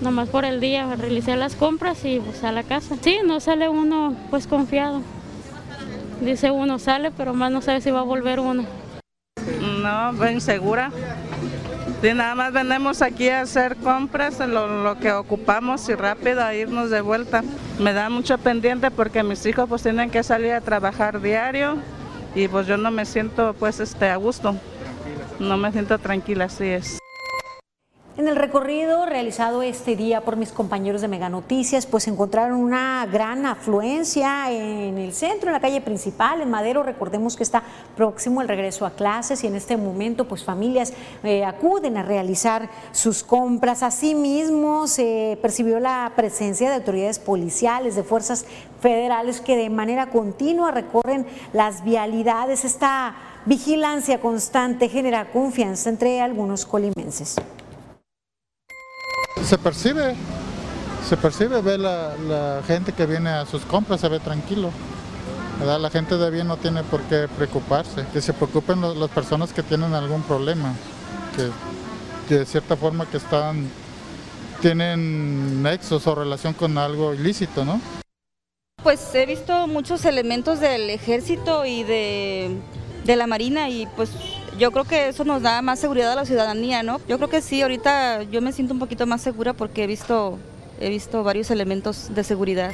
Nomás por el día realicé las compras y pues a la casa. Sí, no sale uno pues confiado. Dice uno sale, pero más no sabe si va a volver uno. No, ven segura. Sí, nada más venimos aquí a hacer compras, lo, lo, que ocupamos y rápido a irnos de vuelta. Me da mucho pendiente porque mis hijos pues tienen que salir a trabajar diario y pues yo no me siento pues este a gusto. No me siento tranquila, así es. En el recorrido realizado este día por mis compañeros de Mega Noticias, pues encontraron una gran afluencia en el centro, en la calle principal, en Madero. Recordemos que está próximo el regreso a clases y en este momento, pues familias eh, acuden a realizar sus compras. Asimismo, se percibió la presencia de autoridades policiales, de fuerzas federales que de manera continua recorren las vialidades. Esta vigilancia constante genera confianza entre algunos colimenses se percibe, se percibe, ve la, gente que viene a sus compras, se ve tranquilo. La gente de bien no tiene por qué preocuparse, que se preocupen las personas que tienen algún problema, que, de cierta forma que están, tienen nexos o relación con algo ilícito, ¿no? Pues he visto muchos elementos del ejército y de, de la marina y pues yo creo que eso nos da más seguridad a la ciudadanía, ¿no? Yo creo que sí, ahorita yo me siento un poquito más segura porque he visto, he visto varios elementos de seguridad.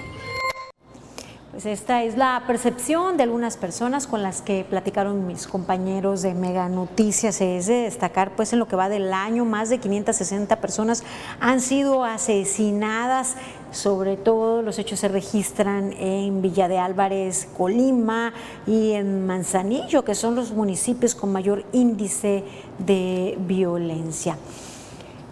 Pues esta es la percepción de algunas personas con las que platicaron mis compañeros de Mega Noticias. Es de destacar, pues en lo que va del año, más de 560 personas han sido asesinadas. Sobre todo los hechos se registran en Villa de Álvarez, Colima y en Manzanillo, que son los municipios con mayor índice de violencia.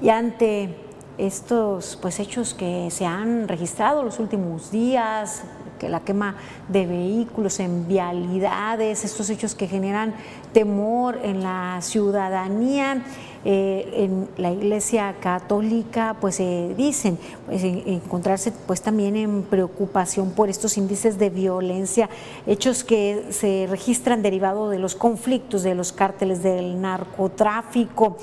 Y ante estos pues, hechos que se han registrado los últimos días, la quema de vehículos en vialidades, estos hechos que generan temor en la ciudadanía. Eh, en la Iglesia Católica, pues se dicen pues, encontrarse pues también en preocupación por estos índices de violencia, hechos que se registran derivados de los conflictos de los cárteles del narcotráfico.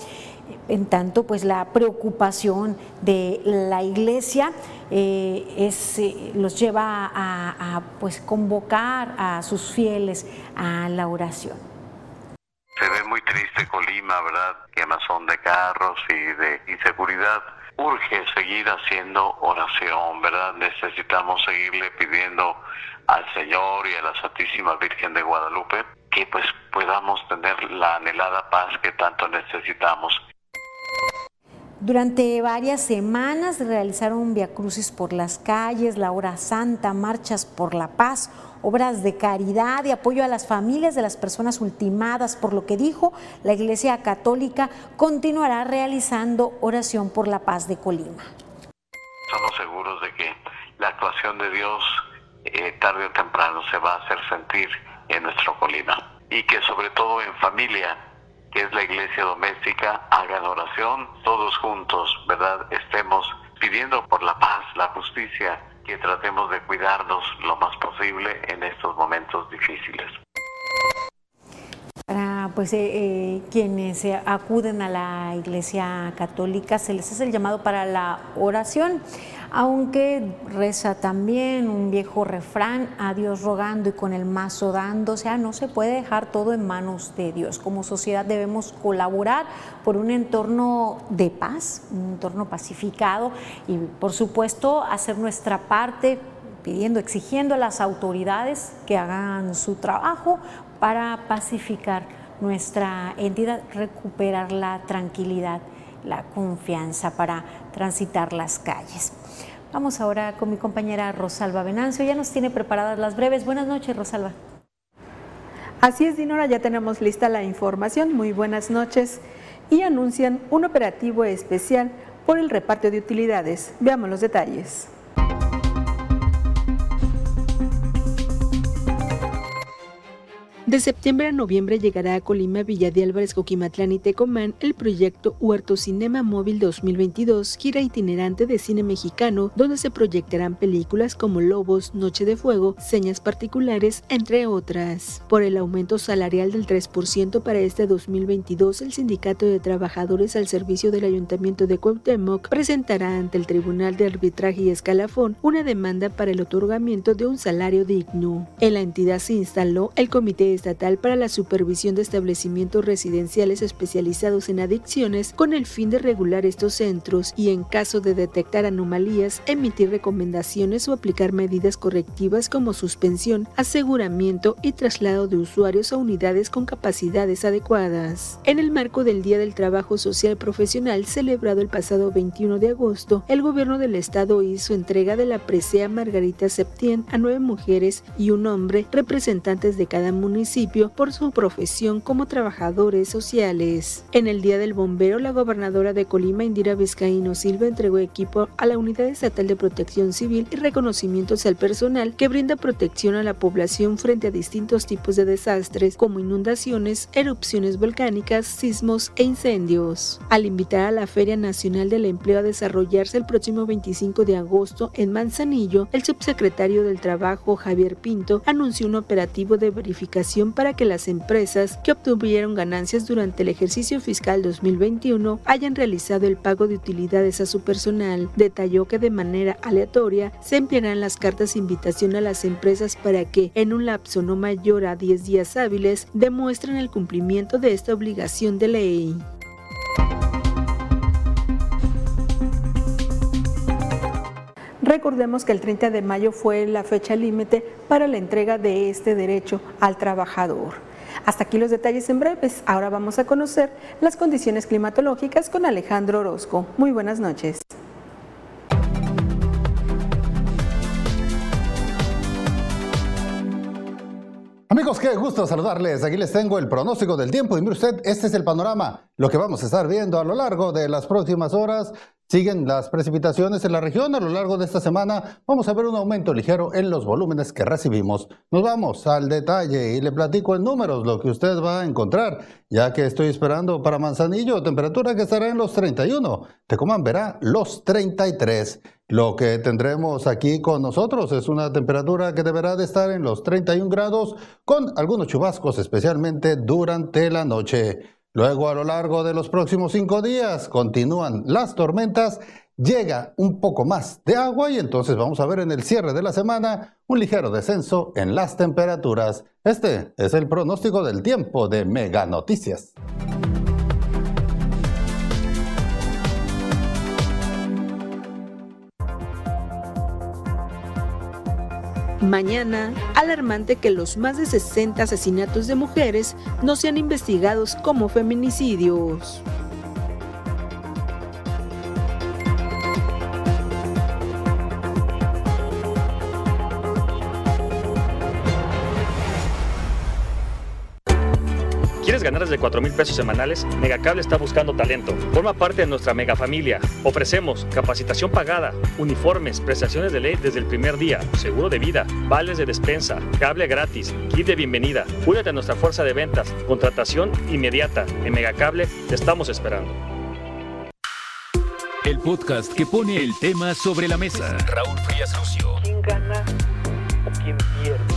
En tanto, pues la preocupación de la Iglesia eh, es, eh, los lleva a, pues convocar a sus fieles a la oración. Se ve muy triste Colima, ¿verdad? Quemazón de carros y de inseguridad. Urge seguir haciendo oración, ¿verdad? Necesitamos seguirle pidiendo al Señor y a la Santísima Virgen de Guadalupe que pues podamos tener la anhelada paz que tanto necesitamos. Durante varias semanas realizaron viacrucis por las calles, la hora santa, marchas por la paz, obras de caridad y apoyo a las familias de las personas ultimadas, por lo que dijo la Iglesia Católica continuará realizando oración por la paz de Colima. Estamos seguros de que la actuación de Dios eh, tarde o temprano se va a hacer sentir en nuestro Colima y que sobre todo en familia que es la iglesia doméstica, hagan oración todos juntos, ¿verdad? Estemos pidiendo por la paz, la justicia, que tratemos de cuidarnos lo más posible en estos momentos difíciles. Para pues, eh, eh, quienes acuden a la Iglesia Católica se les hace el llamado para la oración aunque reza también un viejo refrán, a Dios rogando y con el mazo dando, o sea, no se puede dejar todo en manos de Dios. Como sociedad debemos colaborar por un entorno de paz, un entorno pacificado y por supuesto hacer nuestra parte pidiendo, exigiendo a las autoridades que hagan su trabajo para pacificar nuestra entidad, recuperar la tranquilidad, la confianza para transitar las calles. Vamos ahora con mi compañera Rosalba Venancio. Ya nos tiene preparadas las breves. Buenas noches, Rosalba. Así es, Dinora, ya tenemos lista la información. Muy buenas noches. Y anuncian un operativo especial por el reparto de utilidades. Veamos los detalles. De septiembre a noviembre llegará a Colima, Villa de Álvarez, Coquimatlán y Tecomán el proyecto Huerto Cinema Móvil 2022, gira itinerante de cine mexicano, donde se proyectarán películas como Lobos, Noche de Fuego, Señas Particulares, entre otras. Por el aumento salarial del 3% para este 2022, el Sindicato de Trabajadores al Servicio del Ayuntamiento de Cuauhtémoc presentará ante el Tribunal de Arbitraje y Escalafón una demanda para el otorgamiento de un salario digno. En la entidad se instaló el Comité Estatal para la Supervisión de Establecimientos Residenciales Especializados en Adicciones con el fin de regular estos centros y en caso de detectar anomalías, emitir recomendaciones o aplicar medidas correctivas como suspensión, aseguramiento y traslado de usuarios a unidades con capacidades adecuadas. En el marco del Día del Trabajo Social Profesional celebrado el pasado 21 de agosto, el gobierno del estado hizo entrega de la presea Margarita Septien a nueve mujeres y un hombre representantes de cada municipio por su profesión como trabajadores sociales. En el Día del Bombero, la gobernadora de Colima, Indira Vizcaíno Silva, entregó equipo a la Unidad Estatal de Protección Civil y reconocimientos al personal que brinda protección a la población frente a distintos tipos de desastres como inundaciones, erupciones volcánicas, sismos e incendios. Al invitar a la Feria Nacional del Empleo a desarrollarse el próximo 25 de agosto en Manzanillo, el subsecretario del Trabajo, Javier Pinto, anunció un operativo de verificación para que las empresas que obtuvieron ganancias durante el ejercicio fiscal 2021 hayan realizado el pago de utilidades a su personal. Detalló que de manera aleatoria se emplearán las cartas de invitación a las empresas para que, en un lapso no mayor a 10 días hábiles, demuestren el cumplimiento de esta obligación de ley. Recordemos que el 30 de mayo fue la fecha límite para la entrega de este derecho al trabajador. Hasta aquí los detalles en breves. Ahora vamos a conocer las condiciones climatológicas con Alejandro Orozco. Muy buenas noches. Amigos, qué gusto saludarles. Aquí les tengo el pronóstico del tiempo y mire usted, este es el panorama, lo que vamos a estar viendo a lo largo de las próximas horas. Siguen las precipitaciones en la región. A lo largo de esta semana vamos a ver un aumento ligero en los volúmenes que recibimos. Nos vamos al detalle y le platico en números lo que usted va a encontrar, ya que estoy esperando para Manzanillo temperatura que estará en los 31. Tecomán verá los 33. Lo que tendremos aquí con nosotros es una temperatura que deberá de estar en los 31 grados con algunos chubascos especialmente durante la noche. Luego a lo largo de los próximos cinco días continúan las tormentas, llega un poco más de agua y entonces vamos a ver en el cierre de la semana un ligero descenso en las temperaturas. Este es el pronóstico del tiempo de Mega Noticias. Mañana, alarmante que los más de 60 asesinatos de mujeres no sean investigados como feminicidios. ¿Quieres ganar desde 4 mil pesos semanales? Megacable está buscando talento. Forma parte de nuestra mega familia. Ofrecemos capacitación pagada, uniformes, prestaciones de ley desde el primer día, seguro de vida, vales de despensa, cable gratis, kit de bienvenida. Únete a nuestra fuerza de ventas, contratación inmediata. En Megacable te estamos esperando. El podcast que pone el tema sobre la mesa. Raúl Frías Lucio. ¿Quién gana o quién pierde?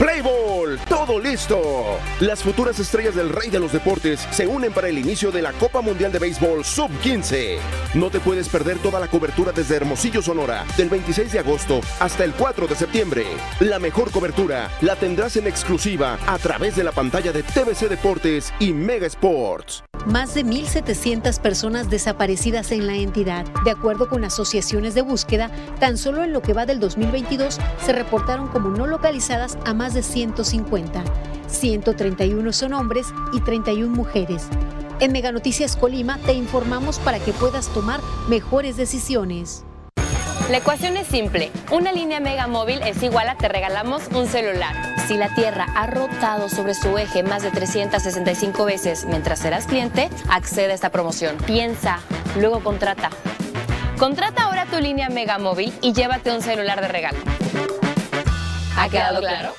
Play todo listo. Las futuras estrellas del rey de los deportes se unen para el inicio de la Copa Mundial de Béisbol Sub-15. No te puedes perder toda la cobertura desde Hermosillo, Sonora, del 26 de agosto hasta el 4 de septiembre. La mejor cobertura la tendrás en exclusiva a través de la pantalla de TVC Deportes y Mega Sports. Más de 1.700 personas desaparecidas en la entidad. De acuerdo con asociaciones de búsqueda, tan solo en lo que va del 2022 se reportaron como no localizadas a más de 150. 131 son hombres y 31 mujeres. En Mega Noticias Colima te informamos para que puedas tomar mejores decisiones. La ecuación es simple. Una línea Mega Móvil es igual a te regalamos un celular. Si la Tierra ha rotado sobre su eje más de 365 veces mientras serás cliente, accede a esta promoción. Piensa, luego contrata. Contrata ahora tu línea Mega Móvil y llévate un celular de regalo. ¿Ha quedado claro?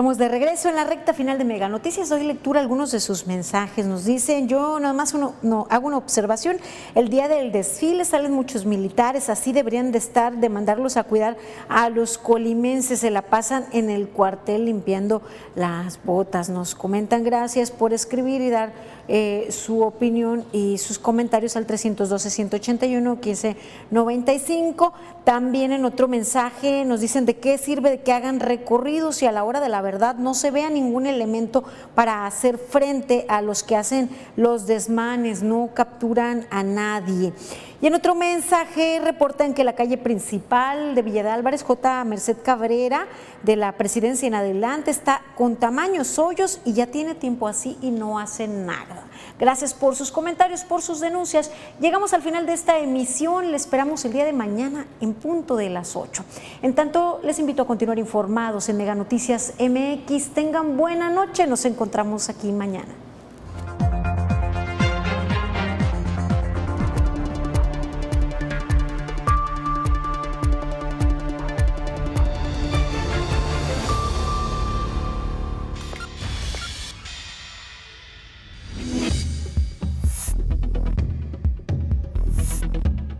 Estamos de regreso en la recta final de Mega Noticias. Doy lectura a algunos de sus mensajes. Nos dicen, yo nada más uno, no, hago una observación. El día del desfile salen muchos militares, así deberían de estar, de mandarlos a cuidar a los colimenses. Se la pasan en el cuartel limpiando las botas. Nos comentan, gracias por escribir y dar eh, su opinión y sus comentarios al 312-181-1595. También en otro mensaje nos dicen de qué sirve que hagan recorridos y a la hora de la verdad no se vea ningún elemento para hacer frente a los que hacen los desmanes, no capturan a nadie. Y en otro mensaje reportan que la calle principal de Villa Álvarez, J. Merced Cabrera, de la presidencia en adelante, está con tamaños hoyos y ya tiene tiempo así y no hacen nada. Gracias por sus comentarios, por sus denuncias. Llegamos al final de esta emisión. Le esperamos el día de mañana en punto de las 8. En tanto, les invito a continuar informados en Mega Noticias MX. Tengan buena noche. Nos encontramos aquí mañana.